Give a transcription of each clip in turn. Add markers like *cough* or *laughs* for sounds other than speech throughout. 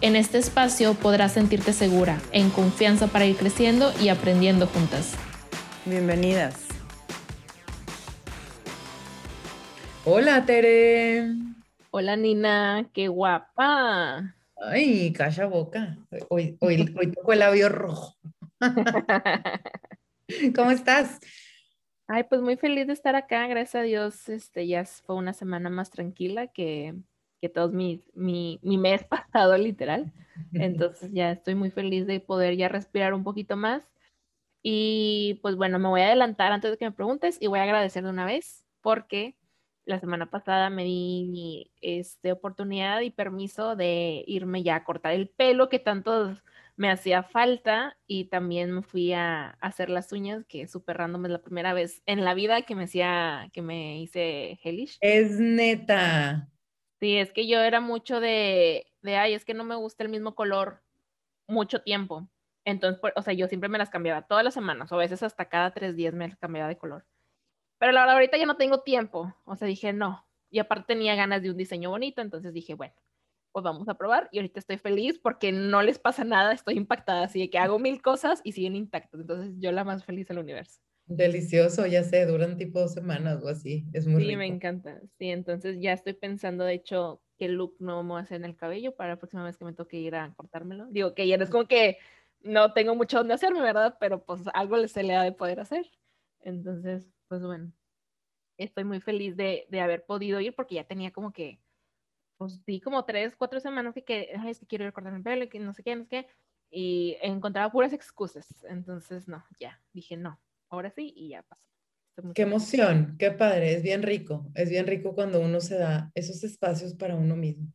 En este espacio podrás sentirte segura, en confianza para ir creciendo y aprendiendo juntas. Bienvenidas. Hola, Tere. Hola, Nina, qué guapa. Ay, calla boca. Hoy, hoy, hoy tocó el labio rojo. *laughs* ¿Cómo estás? Ay, pues muy feliz de estar acá, gracias a Dios. Este ya fue una semana más tranquila que, que todo mi, mi, mi mes *laughs* pasado, literal. Entonces ya estoy muy feliz de poder ya respirar un poquito más. Y pues bueno, me voy a adelantar antes de que me preguntes y voy a agradecer de una vez porque la semana pasada me di este, oportunidad y permiso de irme ya a cortar el pelo que tanto me hacía falta y también me fui a, hacer las uñas, que súper random es la primera vez en la vida que me hacía, que me hice hellish. Es neta. Sí, es que yo era mucho de, de, ay, es que no me gusta el mismo color mucho tiempo. Entonces, o sea, yo siempre me las cambiaba todas las semanas, o a veces hasta cada tres días me las cambiaba de color. Pero la verdad, ahorita ya no tengo tiempo. O sea, dije, no. Y aparte tenía ganas de un diseño bonito, entonces dije, bueno, pues vamos a probar. Y ahorita estoy feliz porque no les pasa nada, estoy impactada, así que hago mil cosas y siguen intactas. Entonces, yo la más feliz del universo. Delicioso, ya sé, duran tipo dos semanas o así, es muy Sí, me encanta, sí, entonces ya estoy pensando, de hecho, qué look no me voy a hacer en el cabello para la próxima vez que me toque ir a cortármelo. Digo que ya no es como que no tengo mucho donde hacerme, ¿verdad? Pero pues algo se le ha de poder hacer. Entonces, pues bueno, estoy muy feliz de, de haber podido ir porque ya tenía como que, pues sí, como tres, cuatro semanas que, que Ay, es que quiero ir a cortarme el pelo y que no sé qué, no sé qué, y encontraba puras excusas. Entonces, no, ya, dije no, ahora sí y ya pasó. Qué emoción, qué padre, es bien rico, es bien rico cuando uno se da esos espacios para uno mismo.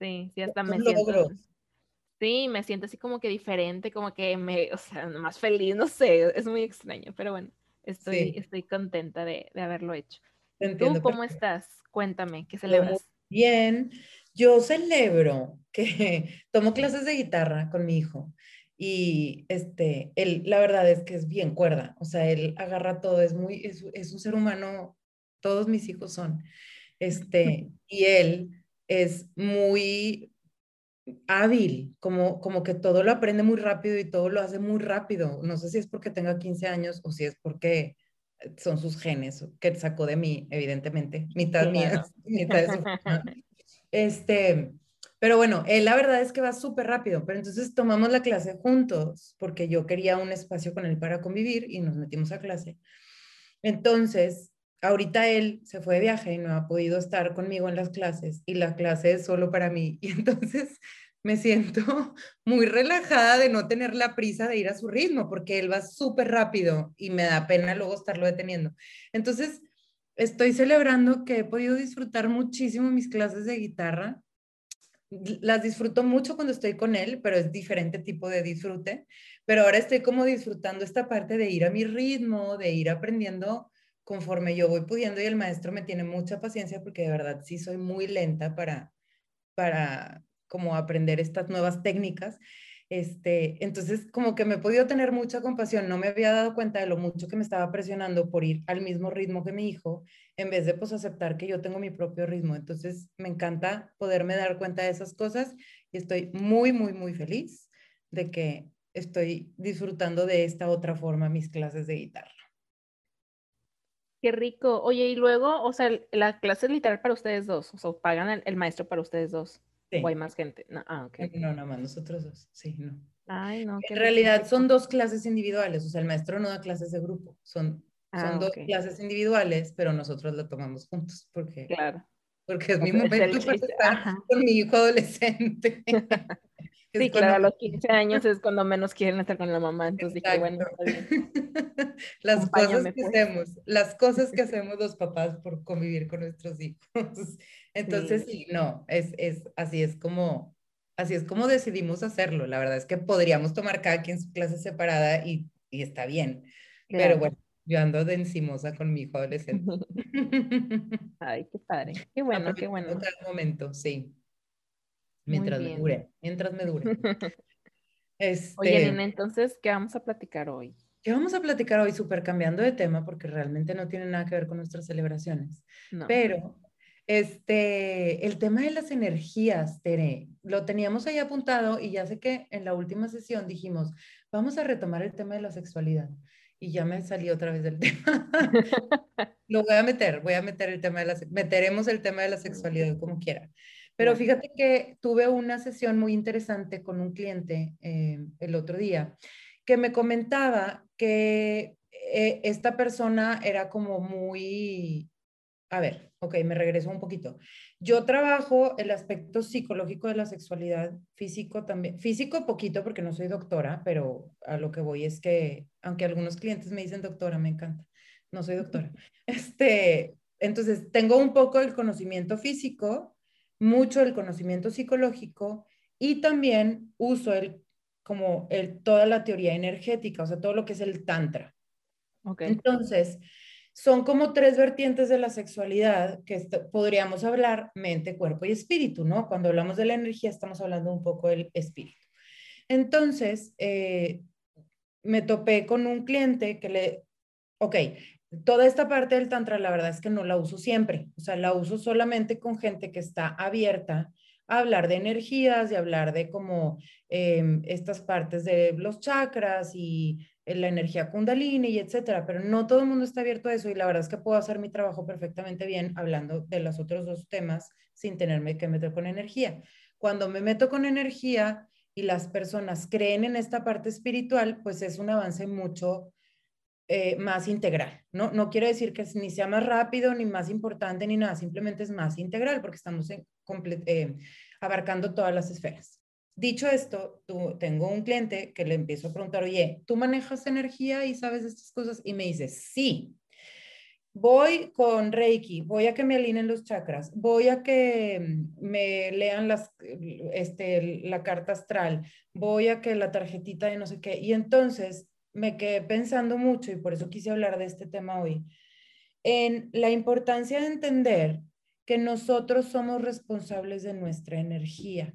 Sí, sí, hasta me siento. Sí, me siento así como que diferente, como que me, o sea, más feliz, no sé, es muy extraño, pero bueno, estoy, sí. estoy contenta de, de haberlo hecho. ¿Tú cómo estás? Cuéntame, ¿qué celebras? Bien, yo celebro que *laughs* tomo clases de guitarra con mi hijo y este, él, la verdad es que es bien cuerda, o sea, él agarra todo, es muy, es, es un ser humano, todos mis hijos son, *laughs* este, y él es muy hábil, como, como que todo lo aprende muy rápido y todo lo hace muy rápido. No sé si es porque tenga 15 años o si es porque son sus genes que sacó de mí, evidentemente, mitad sí, mía, *laughs* mitad de su *laughs* Este, pero bueno, él la verdad es que va súper rápido, pero entonces tomamos la clase juntos porque yo quería un espacio con él para convivir y nos metimos a clase. Entonces, ahorita él se fue de viaje y no ha podido estar conmigo en las clases y la clase es solo para mí. *laughs* Y entonces me siento muy relajada de no tener la prisa de ir a su ritmo porque él va súper rápido y me da pena luego estarlo deteniendo. Entonces, estoy celebrando que he podido disfrutar muchísimo mis clases de guitarra. Las disfruto mucho cuando estoy con él, pero es diferente tipo de disfrute. Pero ahora estoy como disfrutando esta parte de ir a mi ritmo, de ir aprendiendo conforme yo voy pudiendo y el maestro me tiene mucha paciencia porque de verdad sí soy muy lenta para, para como aprender estas nuevas técnicas. Este, entonces, como que me he podido tener mucha compasión, no me había dado cuenta de lo mucho que me estaba presionando por ir al mismo ritmo que mi hijo, en vez de pues aceptar que yo tengo mi propio ritmo. Entonces, me encanta poderme dar cuenta de esas cosas y estoy muy, muy, muy feliz de que estoy disfrutando de esta otra forma mis clases de guitarra. Qué rico. Oye, y luego, o sea, la clase es literal para ustedes dos, o sea, pagan el, el maestro para ustedes dos. Sí. ¿O hay más gente? No, ah, okay. no, nada más nosotros dos, sí, no. Ay, no. En realidad rico. son dos clases individuales, o sea, el maestro no da clases de grupo, son, ah, son dos okay. clases individuales, pero nosotros la tomamos juntos, porque, claro. porque es mi momento para estar Ajá. con mi hijo adolescente. *laughs* Sí, claro, a los 15 años es cuando menos quieren estar con la mamá, entonces dije, bueno, *laughs* las cosas que pues. hacemos, las cosas que *laughs* hacemos los papás por convivir con nuestros hijos. Entonces, sí, sí no, es, es así, es como, así es como decidimos hacerlo. La verdad es que podríamos tomar cada quien su clase separada y, y está bien. Pero bueno, yo ando de encimosa con mi hijo adolescente. *laughs* Ay, qué padre. Qué bueno, qué bueno. Cada momento, sí. Mientras me dure, mientras me dure. *laughs* Este, Oye, Nina, entonces, ¿qué vamos a platicar hoy? ¿Qué vamos a platicar hoy? Súper cambiando de tema, porque realmente no tiene nada que ver con nuestras celebraciones. Pero este, el tema de las energías, Tere, lo teníamos ahí apuntado y ya sé que en la última sesión dijimos, vamos a retomar el tema de la sexualidad. Y ya me salí otra vez del *laughs* tema. *laughs* lo voy a meter, voy a meter el tema de la, meteremos el tema de la sexualidad como quiera. Pero fíjate que tuve una sesión muy interesante con un cliente eh, el otro día que me comentaba que eh, esta persona era como muy, a ver, ok, me regreso un poquito. Yo trabajo el aspecto psicológico de la sexualidad, físico también, físico poquito porque no soy doctora, pero a lo que voy es que, aunque algunos clientes me dicen doctora, me encanta, no soy *laughs* doctora. Este, entonces, tengo un poco el conocimiento físico, mucho el conocimiento psicológico y también uso el, como el, toda la teoría energética, o sea, todo lo que es el tantra. Okay. Entonces, son como tres vertientes de la sexualidad que podríamos hablar mente, cuerpo y espíritu, ¿no? Cuando hablamos de la energía estamos hablando un poco del espíritu. Entonces, eh, me topé con un cliente que le, ok, toda esta parte del tantra, la verdad es que no la uso siempre, o sea, la uso solamente con gente que está abierta a hablar de energías, y hablar de como em, estas partes de los chakras y eh, la energía kundalini y etcétera, pero no todo el mundo está abierto a eso y la verdad es que puedo hacer mi trabajo perfectamente bien hablando de los otros dos temas sin tenerme que meter con energía. Cuando me meto con energía y las personas creen en esta parte espiritual, pues es un avance mucho eh, más integral, ¿no? No quiere decir que ni sea más rápido, ni más importante, ni nada, simplemente es más integral porque estamos en eh, abarcando todas las esferas. Dicho esto, tengo un cliente que le empiezo a preguntar, oye, ¿tú manejas energía y sabes estas cosas? Y me dice, sí. Voy con Reiki, voy a que me alineen los chakras, voy a que me lean este, la carta astral, voy a que la tarjetita de no sé qué. Y entonces me quedé pensando mucho y por eso quise hablar de este tema hoy, en la importancia de entender que nosotros somos responsables de nuestra energía.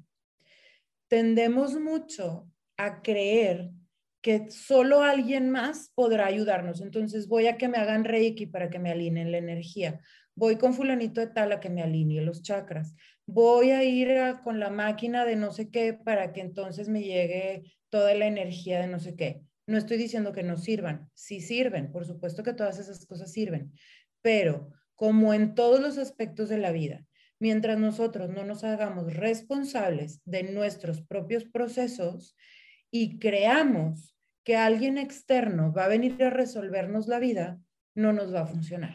Tendemos mucho a creer que solo alguien más podrá ayudarnos. Entonces voy a que me hagan reiki para que me alineen la energía. Voy con fulanito de tal a que me alinee los chakras. Voy a ir con la máquina de no sé qué para que entonces me llegue toda la energía de no sé qué. No estoy diciendo que no sirvan, sí sirven, por supuesto que todas esas cosas sirven, pero como en todos los aspectos de la vida, mientras nosotros no nos hagamos responsables de nuestros propios procesos y creamos que alguien externo va a venir a resolvernos la vida, no nos va a funcionar.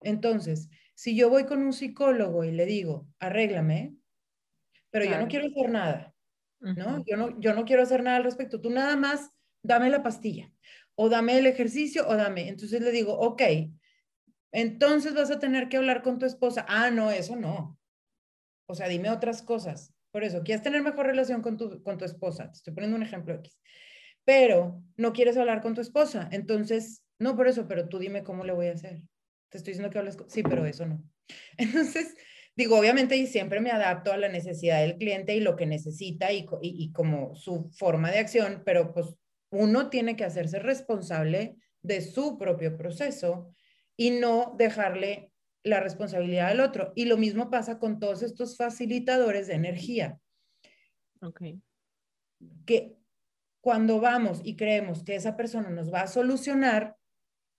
Entonces, si yo voy con un psicólogo y le digo, arréglame, pero yo no quiero hacer nada, ¿no? Yo, ¿no? yo no quiero hacer nada al respecto, tú nada más dame la pastilla o dame el ejercicio o dame. Entonces le digo, ok, entonces vas a tener que hablar con tu esposa. Ah, no, eso no. O sea, dime otras cosas. Por eso, quieres tener mejor relación con tu, con tu esposa. Te estoy poniendo un ejemplo X. Pero no quieres hablar con tu esposa. Entonces, no por eso, pero tú dime cómo le voy a hacer. Te estoy diciendo que hables con... Sí, pero eso no. *laughs* Entonces, digo, obviamente y siempre me adapto a la necesidad del cliente y lo que necesita y, y, y como su forma de acción, pero pues uno tiene que hacerse responsable de su propio proceso y no dejarle la responsabilidad al otro. Y lo mismo pasa con todos estos facilitadores de energía. Ok. Que cuando vamos y creemos que esa persona nos va a solucionar,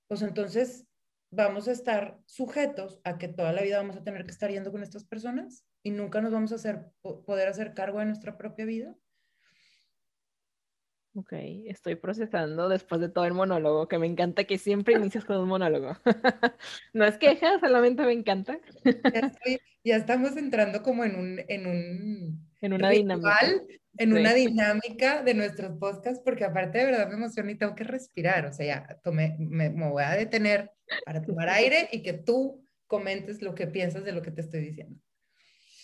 pues entonces vamos a estar sujetos a que toda la vida vamos a tener que estar yendo con estas personas y nunca nos vamos a hacer, poder hacer cargo de nuestra propia vida. Ok, estoy procesando después de todo el monólogo, que me encanta que siempre inicias con un monólogo. *laughs* no es queja, solamente me encanta. ya, estamos entrando como en un, en un en una dinámica. En una dinámica de nuestros podcasts, porque aparte de verdad me emociona y tengo que respirar. O sea, ya tomé, me, me voy a detener para tomar *laughs* aire y que tú comentes lo que piensas de lo que te estoy diciendo.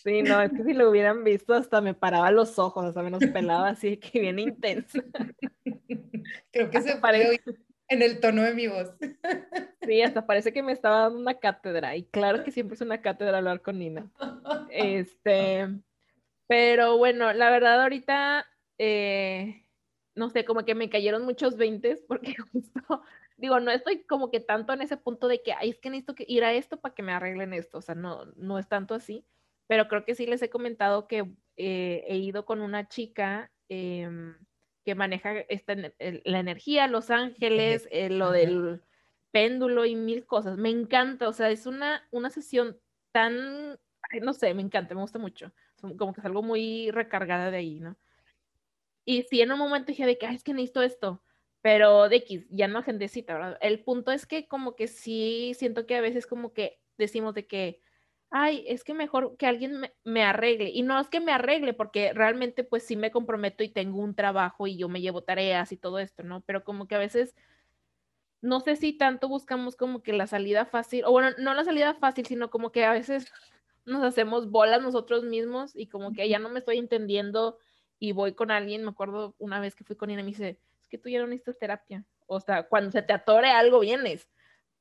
Sí, no, es que si lo hubieran visto hasta me paraba los ojos, hasta menos pelaba así que bien intenso. *laughs* Creo que se parece en el tono de mi voz. *laughs* Sí, hasta parece que me estaba dando una cátedra y claro que siempre es una cátedra hablar con Nina. Este, pero bueno, la verdad ahorita, eh, no sé, como que me cayeron muchos veintes porque *laughs* justo, digo, no estoy como que tanto en ese punto de que, ay, es que necesito que ir a esto para que me arreglen esto, o sea, no, no es tanto así, pero creo que sí les he comentado que eh, he ido con una chica em, que maneja esta, la energía, Los Ángeles, eh, lo del péndulo y mil cosas. Me encanta, o sea, es una, una sesión tan, no sé, me encanta, me gusta mucho. Como que es algo muy recargada de ahí, ¿no? Y sí, en un momento dije de que, es que necesito esto, pero de X, ya no agendecita, ¿verdad? El punto es que como que sí, siento que a veces como que decimos de que, ay, es que mejor que alguien me, arregle. Y no es que me arregle, porque realmente pues sí me comprometo y tengo un trabajo y yo me llevo tareas y todo esto, ¿no? Pero como que a veces, no sé si tanto buscamos como que la salida fácil, o bueno, no la salida fácil, sino como que a veces *laughs* nos hacemos bolas nosotros mismos y como que ya no me estoy entendiendo y voy con alguien, me acuerdo una vez que fui con ella y me dice, es que tú ya no necesitas terapia. O sea, cuando se te atore algo vienes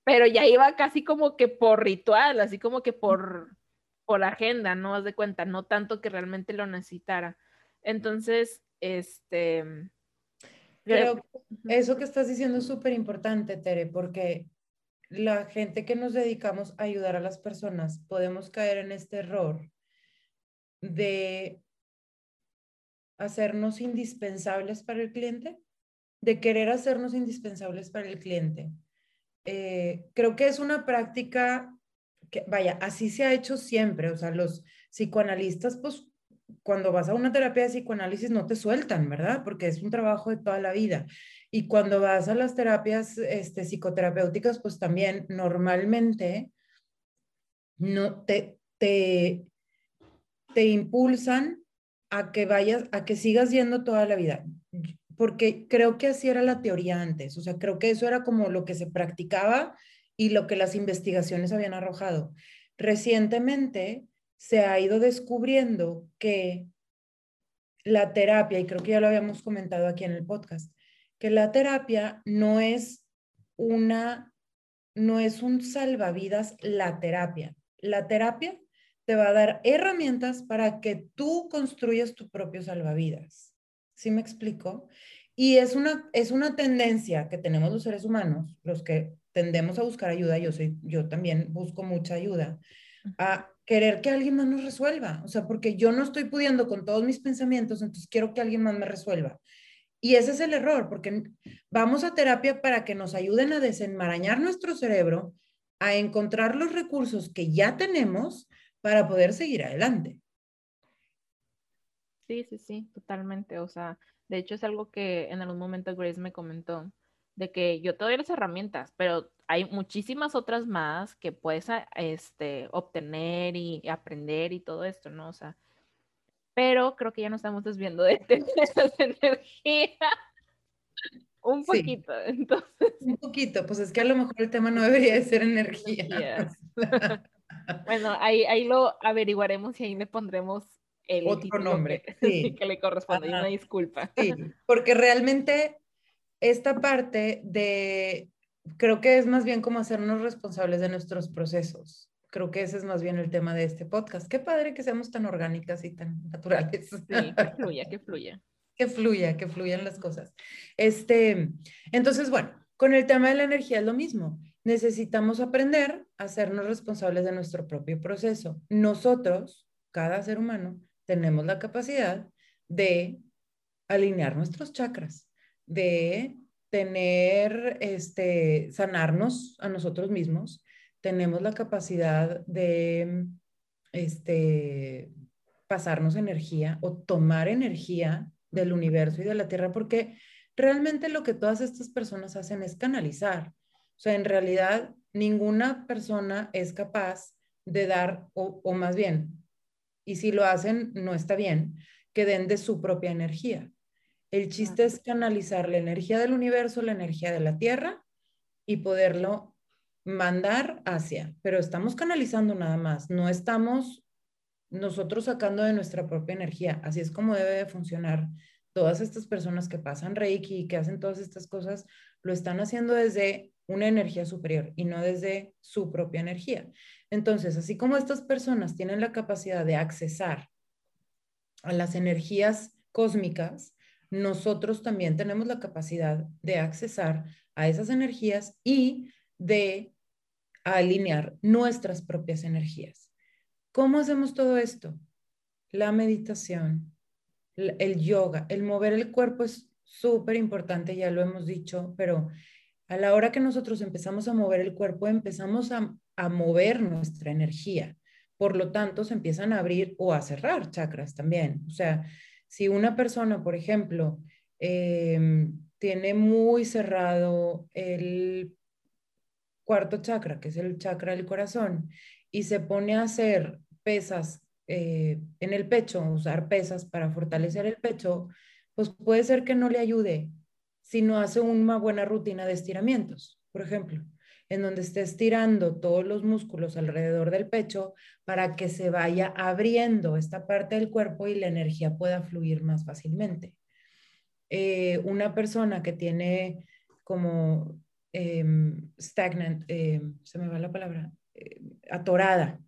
pero ya iba casi como que por ritual, así como que por, por agenda, ¿no? Haz de cuenta, no tanto que realmente lo necesitara. Entonces, este... Pero eso que estás diciendo es súper importante, Tere, porque la gente que nos dedicamos a ayudar a las personas podemos caer en este error de hacernos indispensables para el cliente, de querer hacernos indispensables para el cliente. Eh, creo que es una práctica que, vaya, así se ha hecho siempre. O sea, los psicoanalistas, pues cuando vas a una terapia de psicoanálisis no te sueltan, ¿verdad? Porque es un trabajo de toda la vida. Y cuando vas a las terapias este, psicoterapéuticas, pues también normalmente no te, te, te impulsan a que vayas, a que sigas yendo toda la vida porque creo que así era la teoría antes, o sea, creo que eso era como lo que se practicaba y lo que las investigaciones habían arrojado. Recientemente se ha ido descubriendo que la terapia, y creo que ya lo habíamos comentado aquí en el podcast, que la terapia no es una, no es un salvavidas la terapia. La terapia te va a dar herramientas para que tú construyas tu propio salvavidas. ¿Sí me explico? Y es una, es una tendencia que tenemos los seres humanos, los que tendemos a buscar ayuda, yo, soy, yo también busco mucha ayuda, a querer que alguien más nos resuelva. O sea, porque yo no estoy pudiendo con todos mis pensamientos, entonces quiero que alguien más me resuelva. Y ese es el error, porque vamos a terapia para que nos ayuden a desenmarañar nuestro cerebro, a encontrar los recursos que ya tenemos para poder seguir adelante. Sí, sí, sí, totalmente. O sea, de hecho es algo que en algún momento Grace me comentó, de que yo te doy las herramientas, pero hay muchísimas otras más que puedes este, obtener y aprender y todo esto, ¿no? O sea, pero creo que ya nos estamos desviando de *laughs* esa energía. Un poquito, *laughs* entonces. Un poquito, pues es que a lo mejor el tema no debería de ser energía. *laughs* bueno, ahí, ahí lo averiguaremos y ahí le pondremos el otro nombre que, *laughs* que le corresponde. Una disculpa. Sí, *laughs* porque realmente esta parte de, creo que es más bien como hacernos responsables de nuestros procesos. Creo que ese es más bien el tema de este podcast. Qué padre que seamos tan orgánicas y tan naturales. Sí, que fluya, que fluya. *laughs* que fluya, que fluyan las cosas. Este, entonces, bueno, con el tema de la energía es lo mismo. Necesitamos aprender a hacernos responsables de nuestro propio proceso. Nosotros, cada ser humano, tenemos la capacidad de alinear nuestros chakras, de tener, este, sanarnos a nosotros mismos, tenemos la capacidad de, este, pasarnos energía o tomar energía del universo y de la Tierra, porque realmente lo que todas estas personas hacen es canalizar. O sea, en realidad, ninguna persona es capaz de dar, o, o más bien, y si lo hacen, no está bien, que den de su propia energía. El chiste es canalizar la energía del universo, la energía de la Tierra y poderlo mandar hacia, pero estamos canalizando nada más, no estamos nosotros sacando de nuestra propia energía. Así es como debe de funcionar. Todas estas personas que pasan Reiki y que hacen todas estas cosas, lo están haciendo desde una energía superior y no desde su propia energía. Entonces, así como estas personas tienen la capacidad de accesar a las energías cósmicas, nosotros también tenemos la capacidad de accesar a esas energías y de alinear nuestras propias energías. ¿Cómo hacemos todo esto? La meditación, el yoga, el mover el cuerpo es súper importante, ya lo hemos dicho, pero a la hora que nosotros empezamos a mover el cuerpo, empezamos a, mover nuestra energía. Por lo tanto, se empiezan a abrir o a cerrar chakras también. O sea, si una persona, por ejemplo, em, tiene muy cerrado el cuarto chakra, que es el chakra del corazón, y se pone a hacer pesas eh, en el pecho, usar pesas para fortalecer el pecho, pues puede ser que no le ayude si no hace una buena rutina de estiramientos, por ejemplo, en donde esté estirando todos los músculos alrededor del pecho para que se vaya abriendo esta parte del cuerpo y la energía pueda fluir más fácilmente. Eh, una persona que tiene como em, stagnant, em, se me va la palabra, eh, atorada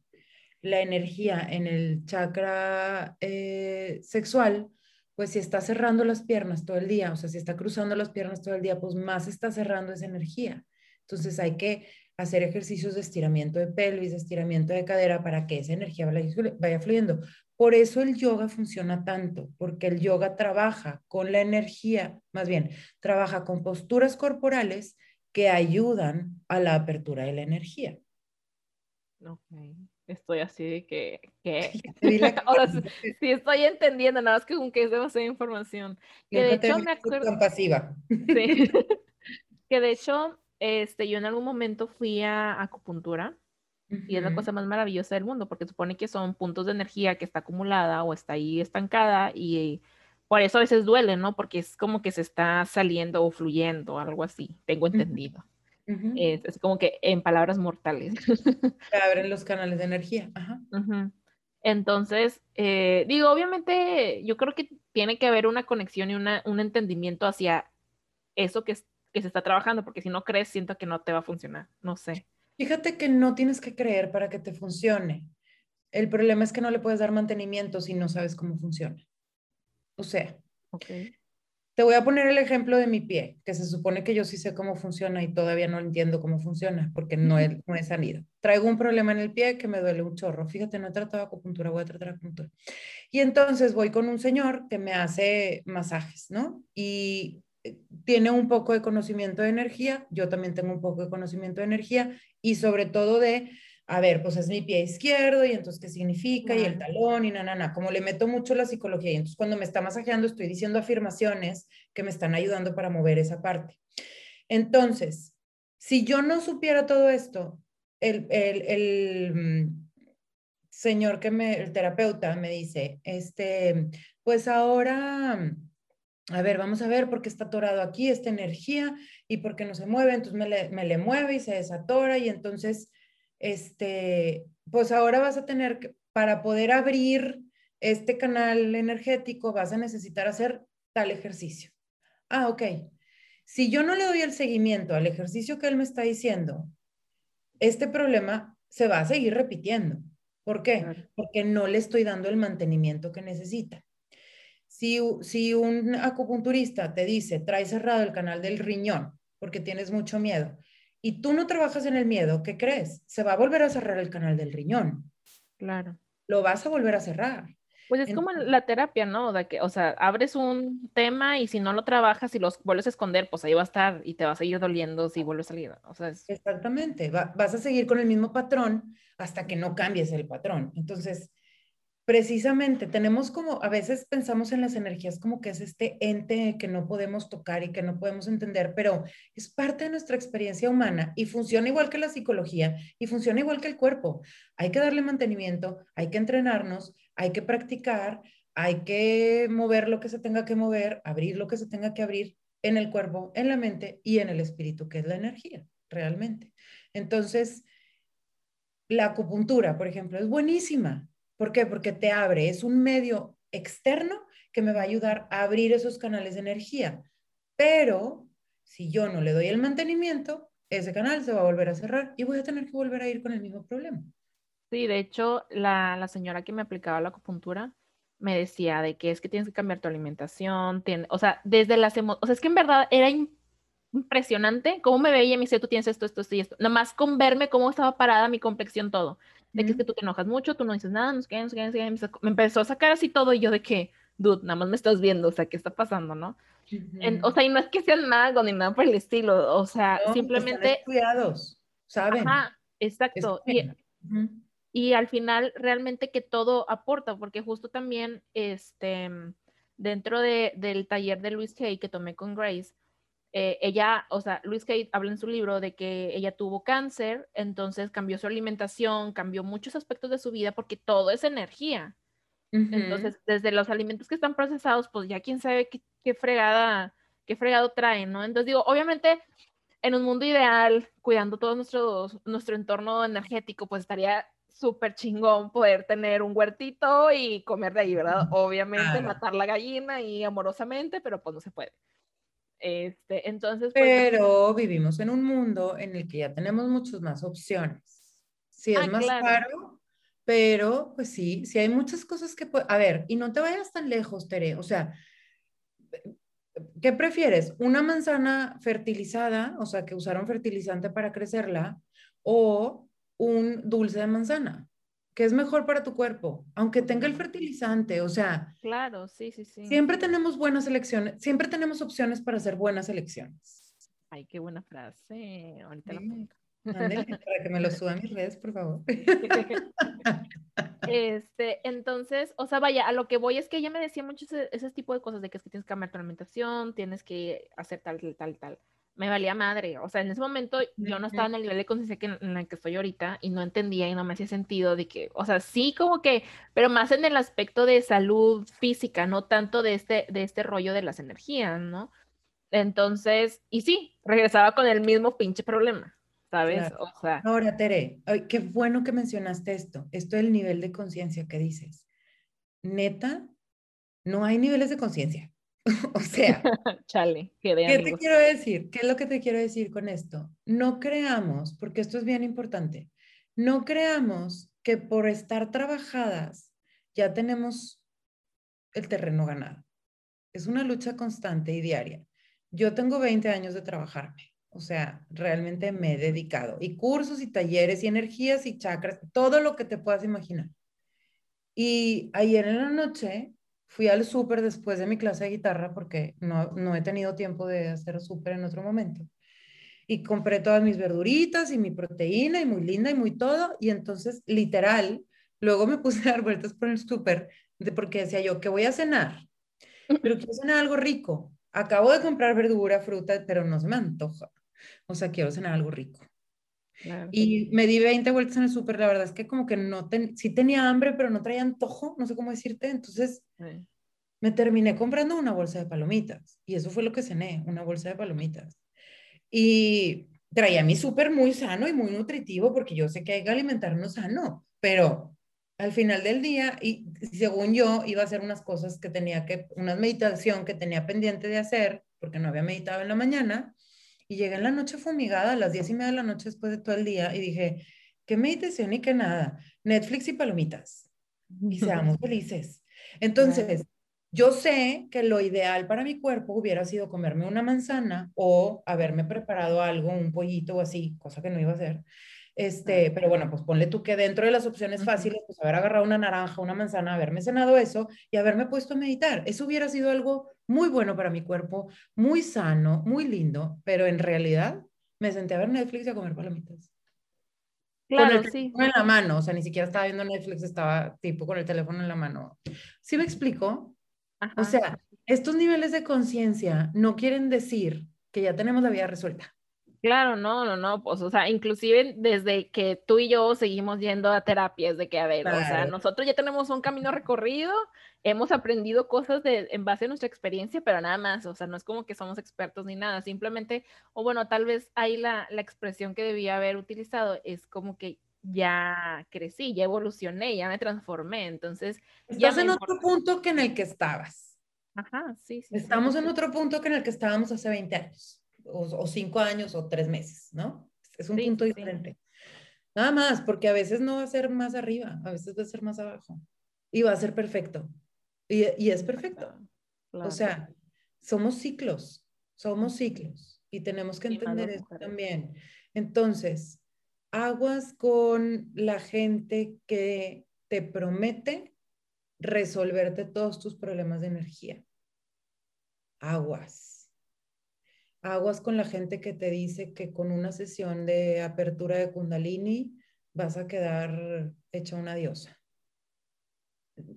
la energía en el chakra eh, sexual, pues si está cerrando las piernas todo el día, o sea, si está cruzando las piernas todo el día, pues más está cerrando esa energía. Entonces hay que hacer ejercicios de estiramiento de pelvis, de estiramiento de cadera para que esa energía vaya fluyendo. Por eso el yoga funciona tanto, porque el yoga trabaja con la energía, más bien, trabaja con posturas corporales que ayudan a la apertura de la energía. Okay estoy así de que, que... *laughs* Ahora *laughs* sí, estoy entendiendo, nada más que con que es demasiada información. Que de hecho me acuerdo... pasiva. Sí. *laughs* que de hecho, este, yo en algún momento fui a acupuntura y es la cosa más maravillosa del mundo porque supone que son puntos de energía que está acumulada o está ahí estancada y por eso a veces duele, ¿no? Porque es como que se está saliendo o fluyendo, algo así, tengo entendido es, como que en palabras mortales. *laughs* Se abren los canales de energía. Entonces, eh, digo, obviamente yo creo que tiene que haber una conexión y un entendimiento hacia eso que, que se está trabajando, porque si no crees, siento que no te va a funcionar, no sé. Fíjate que no tienes que creer para que te funcione. El problema es que no le puedes dar mantenimiento si no sabes cómo funciona. O sea, okay. Te voy a poner el ejemplo de mi pie, que se supone que yo sí sé cómo funciona y todavía no entiendo cómo funciona porque no he, no he salido. Traigo un problema en el pie que me duele un chorro. Fíjate, no he tratado acupuntura, voy a tratar acupuntura. Y entonces voy con un señor que me hace masajes, ¿no? Y tiene un poco de conocimiento de energía, yo también tengo un poco de conocimiento de energía y sobre todo de a ver, pues es mi pie izquierdo y entonces qué significa y el talón y na, na, na, como le meto mucho la psicología y entonces cuando me está masajeando estoy diciendo afirmaciones que me están ayudando para mover esa parte. Entonces, si yo no supiera todo esto, el, el, el mm, señor que me, el terapeuta me dice, este, pues ahora, a ver, vamos a ver por qué está atorado aquí esta energía y por qué no se mueve, entonces me le, me le mueve y se desatora y entonces este, pues ahora vas a tener que, para poder abrir este canal energético, vas a necesitar hacer tal ejercicio. Ah, ok. Si yo no le doy el seguimiento al ejercicio que él me está diciendo, este problema se va a seguir repitiendo. ¿Por qué? Porque no le estoy dando el mantenimiento que necesita. Si, si un acupunturista te dice, trae cerrado el canal del riñón porque tienes mucho miedo, y tú no trabajas en el miedo, ¿qué crees? Se va a volver a cerrar el canal del riñón. Claro. Lo vas a volver a cerrar. Pues es como la terapia, ¿no? De que, o sea, abres un tema y si no lo trabajas y los vuelves a esconder, pues ahí va a estar y te va a seguir doliendo si vuelves a salir. O sea, Exactamente, vas a seguir con el mismo patrón hasta que no cambies el patrón. Entonces, precisamente tenemos como, a veces pensamos en las energías como que es este ente que no podemos tocar y que no podemos entender, pero es parte de nuestra experiencia humana y funciona igual que la psicología y funciona igual que el cuerpo. Hay que darle mantenimiento, hay que entrenarnos, hay que practicar, hay que mover lo que se tenga que mover, abrir lo que se tenga que abrir en el cuerpo, en la mente y en el espíritu, que es la energía, realmente. Entonces, la acupuntura, por ejemplo, es buenísima ¿Por qué? Porque te abre, es un medio externo que me va a ayudar a abrir esos canales de energía. Pero si yo no le doy el mantenimiento, ese canal se va a volver a cerrar y voy a tener que volver a ir con el mismo problema. Sí, de hecho, la, la señora que me aplicaba la acupuntura me decía de que es que tienes que cambiar tu alimentación, tiene, o sea, desde las emociones, o sea, es que en verdad era impresionante cómo me veía y me decía, tú tienes esto, esto, esto y esto, nada más con verme cómo estaba parada mi complexión, todo, de que es que tú te enojas mucho, tú no dices nada, no sé qué, no sé qué, me empezó a sacar así todo y yo de que, dude, nada más me estás viendo, o sea, ¿qué está pasando, no? o sea, y no es que sean mago ni nada por el estilo, o sea, simplemente... cuidados, ¿saben? Ajá, exacto. Y, y, al final realmente que todo aporta, porque justo también, este, dentro de, del taller de Luis Kay que tomé con Grace, eh, ella, o sea, Luis Kay habla en su libro de que ella tuvo cáncer, entonces cambió su alimentación, cambió muchos aspectos de su vida porque todo es energía. Entonces, desde los alimentos que están procesados, pues ya quién sabe qué, qué fregada, qué fregado traen, ¿no? Entonces digo, obviamente en un mundo ideal, cuidando todo nuestro, nuestro entorno energético, pues estaría súper chingón poder tener un huertito y comer de ahí, ¿verdad? Obviamente matar la gallina y amorosamente, pero pues no se puede. Este, entonces. Pues, pero vivimos en un mundo en el que ya tenemos muchas más opciones. Si es ah, más caro, pero pues sí, sí hay muchas cosas que A ver, y no te vayas tan lejos, Tere. O sea, ¿qué prefieres? ¿Una manzana fertilizada, o sea, que usaron fertilizante para crecerla, o un dulce de manzana? ¿Qué es mejor para tu cuerpo? Aunque tenga el fertilizante, o sea. Claro, sí, sí, sí. Siempre tenemos buenas elecciones, siempre tenemos opciones para hacer buenas elecciones. Ay, qué buena frase. Ahorita la *laughs* para que me lo suba a mis redes, por favor. *laughs* Este, entonces, o sea, vaya, a lo que voy es que ella me decía mucho ese, tipo de cosas, de que es que tienes que cambiar tu alimentación, tienes que hacer tal, tal, tal. Me valía madre, o sea, en ese momento yo no estaba en el nivel de conciencia en el que estoy ahorita y no entendía y no me hacía sentido de que, o sea, sí como que, pero más en el aspecto de salud física, no tanto de este, de este rollo de las energías, ¿no? Entonces, y sí, regresaba con el mismo pinche problema. ¿sabes? O sea. Ahora, Tere, qué bueno que mencionaste esto, esto del nivel de conciencia que dices. Neta, no hay niveles de conciencia. *laughs* o sea, *laughs* Chale, ¿qué te quiero decir? ¿Qué es lo que te quiero decir con esto? No creamos, porque esto es bien importante, no creamos que por estar trabajadas ya tenemos el terreno ganado. Es una lucha constante y diaria. Yo tengo 20 años de trabajarme. O sea, realmente me he dedicado. Y cursos y talleres y energías y chakras, todo lo que te puedas imaginar. Y ayer en la noche fui al súper después de mi clase de guitarra porque no, no he tenido tiempo de hacer súper en otro momento. Y compré todas mis verduritas y mi proteína y muy linda y muy todo. Y entonces, literal, luego me *laughs* puse a dar vueltas por el súper de, porque decía yo, que voy a cenar? *laughs* Pero quiero cenar algo rico. Acabo de comprar verdura, fruta, pero no se me antoja. O sea, quiero cenar algo rico. Y me di 20 vueltas en el súper, la verdad es que como que no, ten, sí tenía hambre, pero no traía antojo, no sé cómo decirte, entonces me terminé comprando una bolsa de palomitas y eso fue lo que cené, una bolsa de palomitas. Y traía mi súper muy sano y muy nutritivo porque yo sé que hay que alimentarnos sano, pero al final del día, y según yo, iba a hacer unas cosas que tenía que, una meditación que tenía pendiente de hacer, porque no había meditado en la mañana, y llegué en la noche fumigada, a las diez y media de la noche después de todo el día, y dije, qué meditación y qué nada, Netflix y palomitas, y seamos *laughs* felices. Entonces, yo sé que lo ideal para mi cuerpo hubiera sido comerme una manzana o haberme preparado algo, un pollito o así, cosa que no iba a hacer. Este, pero bueno, pues ponle tú que dentro de las opciones fáciles, pues haber agarrado una naranja, una manzana, haberme cenado eso y haberme puesto a meditar. Eso hubiera sido algo muy bueno para mi cuerpo, muy sano, muy lindo, pero en realidad me senté a ver Netflix y a comer palomitas. Claro, con el sí. en la mano, o sea, ni siquiera estaba viendo Netflix, estaba tipo con el teléfono en la mano. ¿Sí me explico? O sea, estos niveles de conciencia no quieren decir que ya tenemos la vida resuelta. Claro, no, no, no, pues, o sea, inclusive desde que tú y yo seguimos yendo a terapias, de que, a ver, o sea, nosotros ya tenemos un camino recorrido, hemos aprendido cosas de, en base a nuestra experiencia, pero nada más, o sea, no es como que somos expertos ni nada, simplemente, o bueno, tal vez ahí la, la expresión que debía haber utilizado es como que ya crecí, ya evolucioné, ya me transformé. Entonces, estás en otro punto que en el que estabas. Ajá, sí, sí. Estamos en otro punto que en el que estábamos hace 20 años, o, 5 años, o 3 meses, ¿no? Es un punto diferente. Nada más, porque a veces no va a ser más arriba, a veces va a ser más abajo. Y va a ser perfecto. Y, y es perfecto. O sea, somos ciclos, somos ciclos. Y tenemos que entender eso también. Entonces, aguas con la gente que te promete resolverte todos tus problemas de energía. Aguas. Aguas con la gente que te dice que con una sesión de apertura de kundalini vas a quedar hecha una diosa.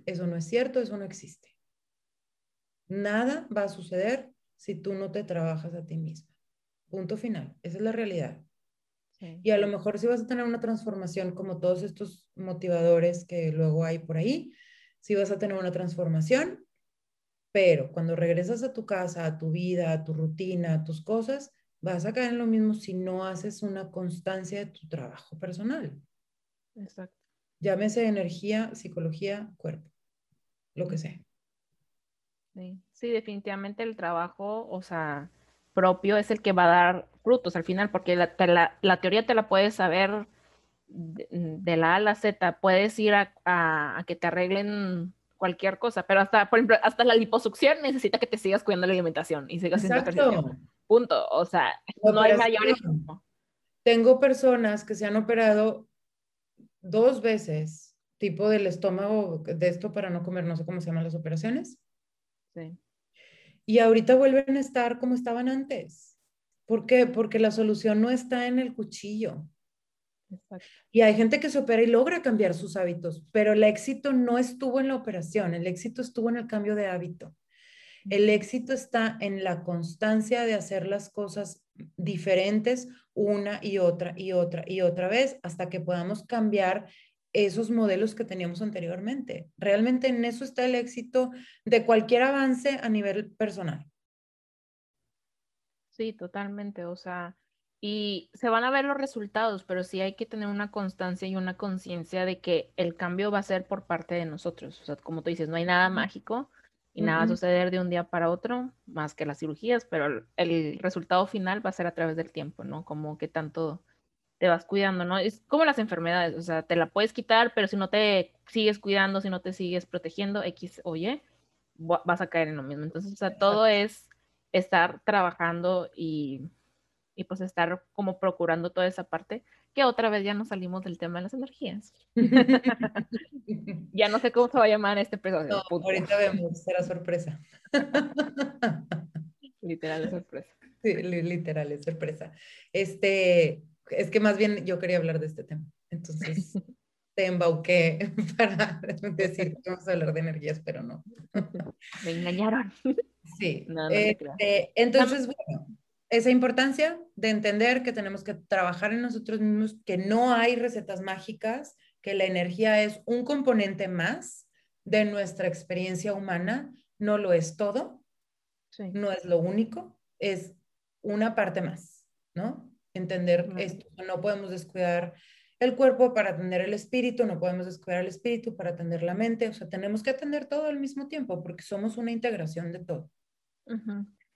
Eso no es cierto, eso no existe. Nada va a suceder si tú no te trabajas a ti misma. Punto final. Esa es la realidad. Y a lo mejor si vas a tener una transformación como todos estos motivadores que luego hay por ahí, si vas a tener una transformación, pero cuando regresas a tu casa, a tu vida, a tu rutina, a tus cosas, vas a caer en lo mismo si no haces una constancia de tu trabajo personal. Exacto. Llámese energía, psicología, cuerpo, lo que sea. Sí, sí definitivamente el trabajo, o sea, propio es el que va a dar frutos al final, porque la, teoría te la puedes saber de, la A a la Z, puedes ir a, que te arreglen cualquier cosa, pero hasta, por ejemplo, hasta la liposucción necesita que te sigas cuidando la alimentación y sigas haciendo ejercicio. Punto. O sea, no hay mayores. Tengo personas que se han operado dos veces, tipo del estómago, de esto para no comer, no sé cómo se llaman las operaciones. Sí. Y ahorita vuelven a estar como estaban antes. ¿Por qué? Porque la solución no está en el cuchillo. Y hay gente que se opera y logra cambiar sus hábitos, pero el éxito no estuvo en la operación, el éxito estuvo en el cambio de hábito. El éxito está en la constancia de hacer las cosas diferentes una y otra y otra y otra vez hasta que podamos cambiar esos modelos que teníamos anteriormente. Realmente en eso está el éxito de cualquier avance a nivel personal. Sí, totalmente. O sea, y se van a ver los resultados, pero sí hay que tener una constancia y una conciencia de que el cambio va a ser por parte de nosotros. O sea, como tú dices, no hay nada mágico y nada va a suceder de un día para otro, más que las cirugías, pero el resultado final va a ser a través del tiempo, ¿no? Como que tanto te vas cuidando, ¿no? Es como las enfermedades, o sea, te la puedes quitar, pero si no te sigues cuidando, si no te sigues protegiendo, X o Y, vas a caer en lo mismo. Entonces, o sea, todo es estar trabajando y, y pues estar como procurando toda esa parte, que otra vez ya nos salimos del tema de las energías. *laughs* ya no sé cómo se va a llamar este episodio. No, ahorita vemos, será sorpresa. *laughs* literal es sorpresa. Sí, literal es sorpresa. Este, es que más bien yo quería hablar de este tema. Entonces *laughs* te embauqué para decir que vamos a hablar de energías, pero no. Me engañaron. Sí. Este, entonces, bueno, esa importancia de entender que tenemos que trabajar en nosotros mismos, que no hay recetas mágicas, que la energía es un componente más de nuestra experiencia humana, no lo es todo, no es lo único, es una parte más, ¿no? entender esto. No podemos descuidar el cuerpo para atender el espíritu, no podemos descuidar el espíritu para atender la mente, o sea, tenemos que atender todo al mismo tiempo porque somos una integración de todo.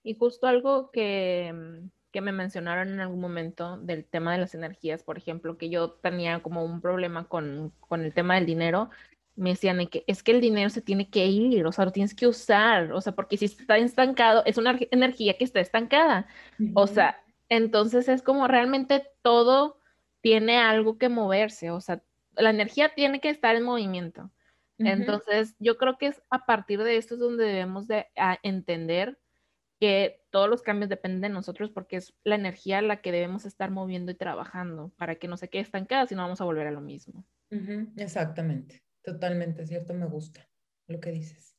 Y justo algo que, mm, que, me mencionaron en algún momento del tema de las energías, por ejemplo, que yo tenía como un problema con, con el tema del dinero, me decían que es que el dinero se tiene que ir, o sea, lo tienes que usar, o sea, porque si está estancado, es una energía que está estancada, o sea, entonces es como realmente todo tiene algo que moverse, o sea, la energía tiene que estar en movimiento. Entonces, yo creo que es a partir de esto es donde debemos de ah, entender que todos los cambios dependen de nosotros porque es la energía la que debemos estar moviendo y trabajando para que no se quede estancada, si no vamos a volver a lo mismo. Exactamente, totalmente cierto, me gusta lo que dices.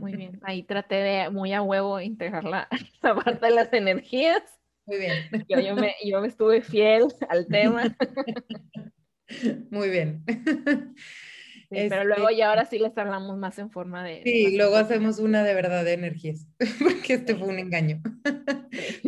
Muy bien, *laughs* ahí traté de muy a huevo integrar la, *laughs* la parte de las energías. Muy bien. Yo, me, yo me estuve fiel al tema. *laughs* Muy bien. Pero luego ya ahora sí les hablamos más en forma de... Sí, luego hacemos una de verdad de energías, *laughs* porque este fue un engaño.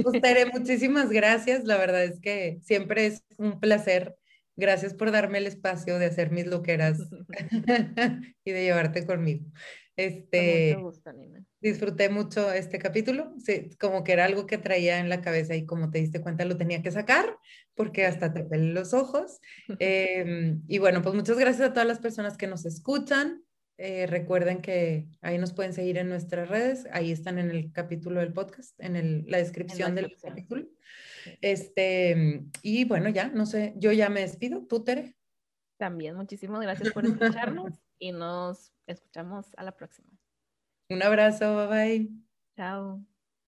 Pues *laughs* muchísimas gracias. La verdad es que siempre es un placer Gracias por darme el espacio de hacer mis loqueras *laughs* y de llevarte conmigo. Este, Con mucho gusto, Nina. disfruté mucho este capítulo, sí, como que era algo que traía en la cabeza y como te diste cuenta lo tenía que sacar porque hasta te pelé los ojos. *laughs* Em, y bueno, pues muchas gracias a todas las personas que nos escuchan. Eh, recuerden que ahí nos pueden seguir en nuestras redes, ahí están en el capítulo del podcast, en el, la descripción del capítulo. Este, y bueno, ya, no sé, yo ya me despido, tú, Tere. También muchísimas gracias por *laughs* escucharnos y nos escuchamos a la próxima. Un abrazo, bye bye. Chao.